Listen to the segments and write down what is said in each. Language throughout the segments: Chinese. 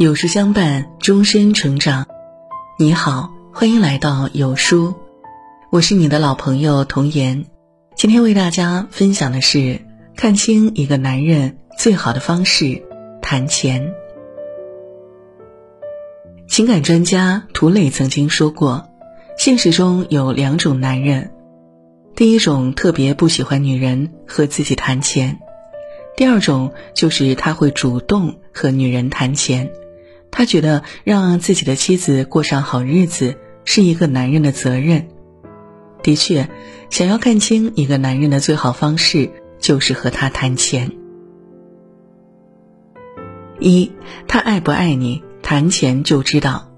有书相伴，终身成长。你好，欢迎来到有书，我是你的老朋友童言。今天为大家分享的是，看清一个男人最好的方式——谈钱。情感专家涂磊曾经说过，现实中有两种男人，第一种特别不喜欢女人和自己谈钱。第二种就是他会主动和女人谈钱，他觉得让自己的妻子过上好日子是一个男人的责任。的确，想要看清一个男人的最好方式就是和他谈钱。一，他爱不爱你，谈钱就知道。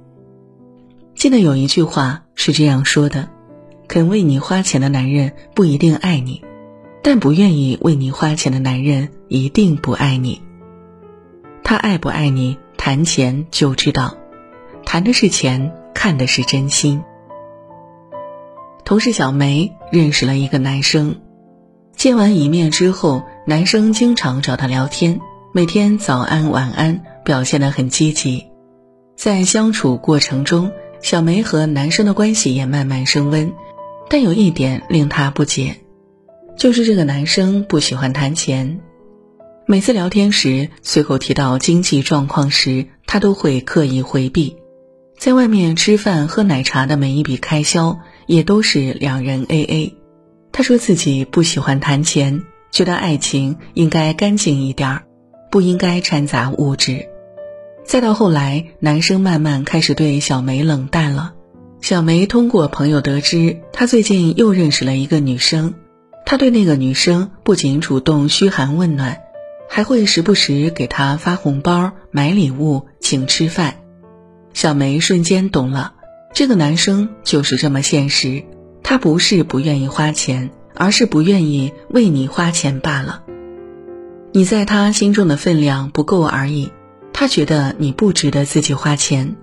记得有一句话是这样说的：肯为你花钱的男人不一定爱你。但不愿意为你花钱的男人一定不爱你。他爱不爱你，谈钱就知道，谈的是钱，看的是真心。同事小梅认识了一个男生，见完一面之后，男生经常找她聊天，每天早安晚安，表现得很积极。在相处过程中，小梅和男生的关系也慢慢升温，但有一点令她不解。就是这个男生不喜欢谈钱，每次聊天时随口提到经济状况时，他都会刻意回避。在外面吃饭喝奶茶的每一笔开销也都是两人 A A。他说自己不喜欢谈钱，觉得爱情应该干净一点儿，不应该掺杂物质。再到后来，男生慢慢开始对小梅冷淡了。小梅通过朋友得知，他最近又认识了一个女生。他对那个女生不仅主动嘘寒问暖，还会时不时给他发红包、买礼物、请吃饭。小梅瞬间懂了，这个男生就是这么现实。他不是不愿意花钱，而是不愿意为你花钱罢了。你在他心中的分量不够而已，他觉得你不值得自己花钱。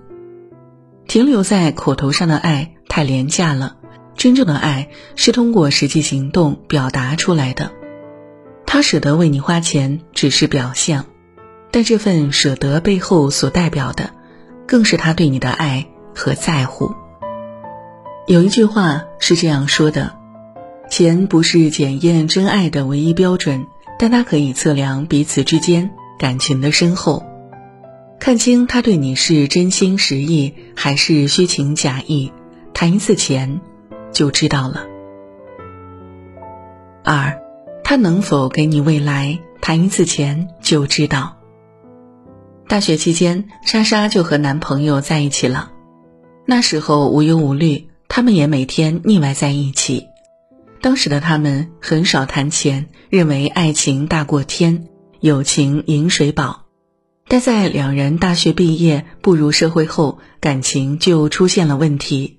停留在口头上的爱太廉价了。真正的爱是通过实际行动表达出来的，他舍得为你花钱只是表象，但这份舍得背后所代表的，更是他对你的爱和在乎。有一句话是这样说的：钱不是检验真爱的唯一标准，但它可以测量彼此之间感情的深厚。看清他对你是真心实意还是虚情假意，谈一次钱。就知道了。二，他能否给你未来？谈一次钱就知道。大学期间，莎莎就和男朋友在一起了。那时候无忧无虑，他们也每天腻歪在一起。当时的他们很少谈钱，认为爱情大过天，友情饮水饱。但在两人大学毕业、步入社会后，感情就出现了问题。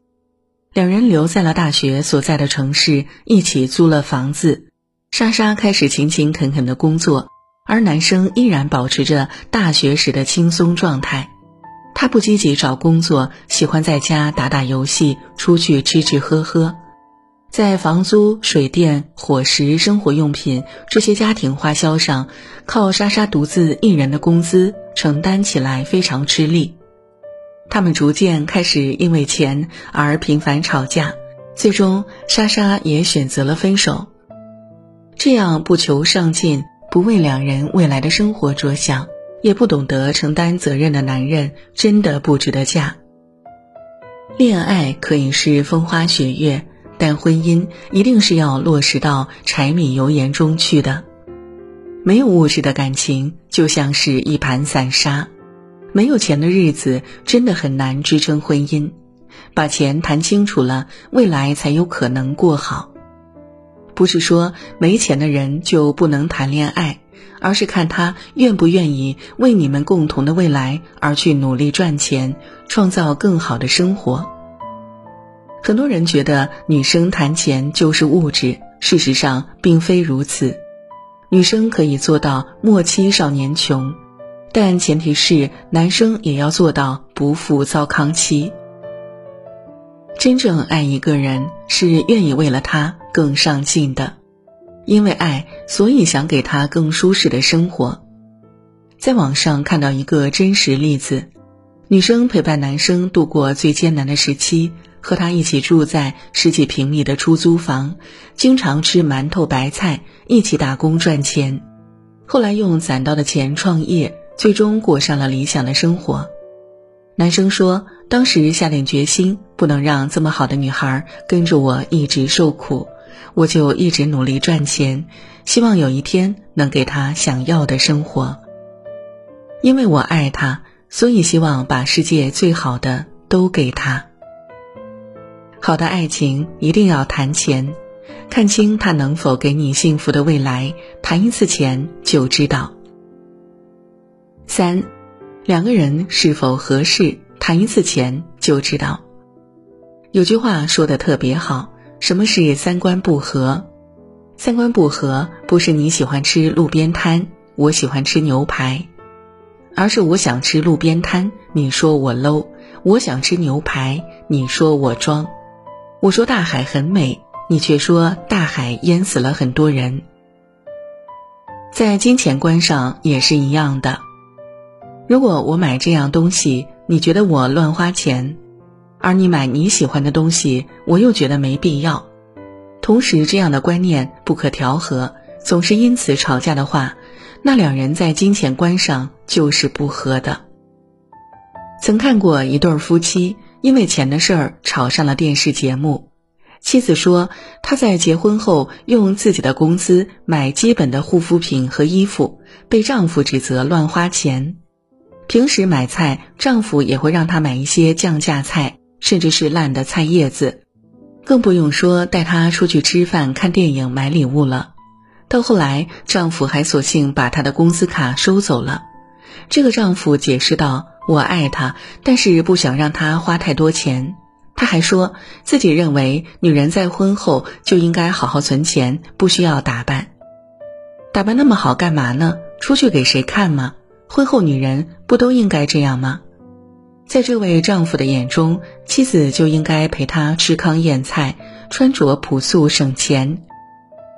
两人留在了大学所在的城市，一起租了房子。莎莎开始勤勤恳恳的工作，而男生依然保持着大学时的轻松状态。他不积极找工作，喜欢在家打打游戏，出去吃吃喝喝。在房租、水电、伙食、生活用品这些家庭花销上，靠莎莎独自一人的工资承担起来非常吃力。他们逐渐开始因为钱而频繁吵架，最终莎莎也选择了分手。这样不求上进、不为两人未来的生活着想、也不懂得承担责任的男人，真的不值得嫁。恋爱可以是风花雪月，但婚姻一定是要落实到柴米油盐中去的。没有物质的感情，就像是一盘散沙。没有钱的日子真的很难支撑婚姻，把钱谈清楚了，未来才有可能过好。不是说没钱的人就不能谈恋爱，而是看他愿不愿意为你们共同的未来而去努力赚钱，创造更好的生活。很多人觉得女生谈钱就是物质，事实上并非如此，女生可以做到莫欺少年穷。但前提是男生也要做到不负糟糠妻。真正爱一个人是愿意为了他更上进的，因为爱，所以想给他更舒适的生活。在网上看到一个真实例子：女生陪伴男生度过最艰难的时期，和他一起住在十几平米的出租房，经常吃馒头白菜，一起打工赚钱。后来用攒到的钱创业，最终过上了理想的生活。男生说：“当时下定决心，不能让这么好的女孩跟着我一直受苦，我就一直努力赚钱，希望有一天能给她想要的生活。因为我爱他，所以希望把世界最好的都给他。好的爱情一定要谈钱，看清他能否给你幸福的未来，谈一次钱就知道。三。”两个人是否合适，谈一次钱就知道。有句话说的特别好，什么是三观不合？三观不合不是你喜欢吃路边摊，我喜欢吃牛排，而是我想吃路边摊，你说我 low；我想吃牛排，你说我装。我说大海很美，你却说大海淹死了很多人。在金钱观上也是一样的。如果我买这样东西，你觉得我乱花钱；而你买你喜欢的东西，我又觉得没必要。同时，这样的观念不可调和，总是因此吵架的话，那两人在金钱观上就是不合的。曾看过一对夫妻因为钱的事儿吵上了电视节目，妻子说她在结婚后用自己的工资买基本的护肤品和衣服，被丈夫指责乱花钱。平时买菜，丈夫也会让她买一些降价菜，甚至是烂的菜叶子，更不用说带她出去吃饭、看电影、买礼物了。到后来，丈夫还索性把她的工资卡收走了。这个丈夫解释道：“我爱她，但是不想让她花太多钱。”他还说自己认为，女人在婚后就应该好好存钱，不需要打扮。打扮那么好干嘛呢？出去给谁看吗？婚后女人不都应该这样吗？在这位丈夫的眼中，妻子就应该陪他吃糠咽菜，穿着朴素省钱。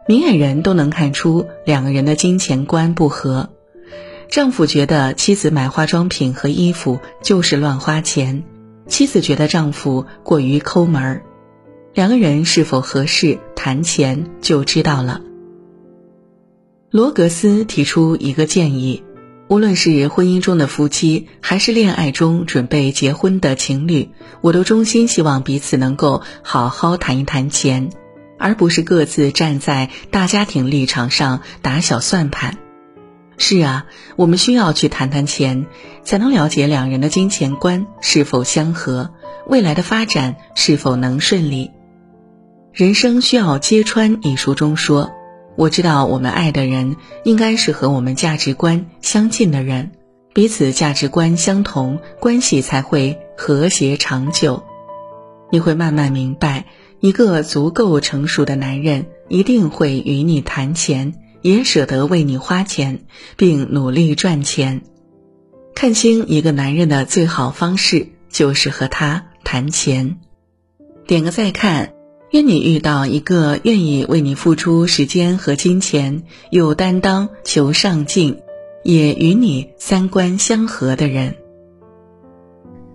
明眼人都能看出两个人的金钱观不合。丈夫觉得妻子买化妆品和衣服就是乱花钱，妻子觉得丈夫过于抠门儿。两个人是否合适，谈钱就知道了。罗格斯提出一个建议。无论是婚姻中的夫妻，还是恋爱中准备结婚的情侣，我都衷心希望彼此能够好好谈一谈钱，而不是各自站在大家庭立场上打小算盘。是啊，我们需要去谈谈钱，才能了解两人的金钱观是否相合，未来的发展是否能顺利。人生需要揭穿一书中说。我知道，我们爱的人应该是和我们价值观相近的人，彼此价值观相同，关系才会和谐长久。你会慢慢明白，一个足够成熟的男人一定会与你谈钱，也舍得为你花钱，并努力赚钱。看清一个男人的最好方式，就是和他谈钱。点个再看。愿你遇到一个愿意为你付出时间和金钱、有担当、求上进，也与你三观相合的人。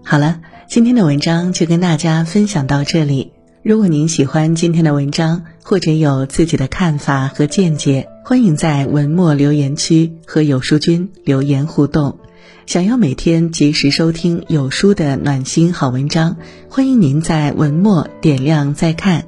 好了，今天的文章就跟大家分享到这里。如果您喜欢今天的文章，或者有自己的看法和见解，欢迎在文末留言区和有书君留言互动。想要每天及时收听有书的暖心好文章，欢迎您在文末点亮再看。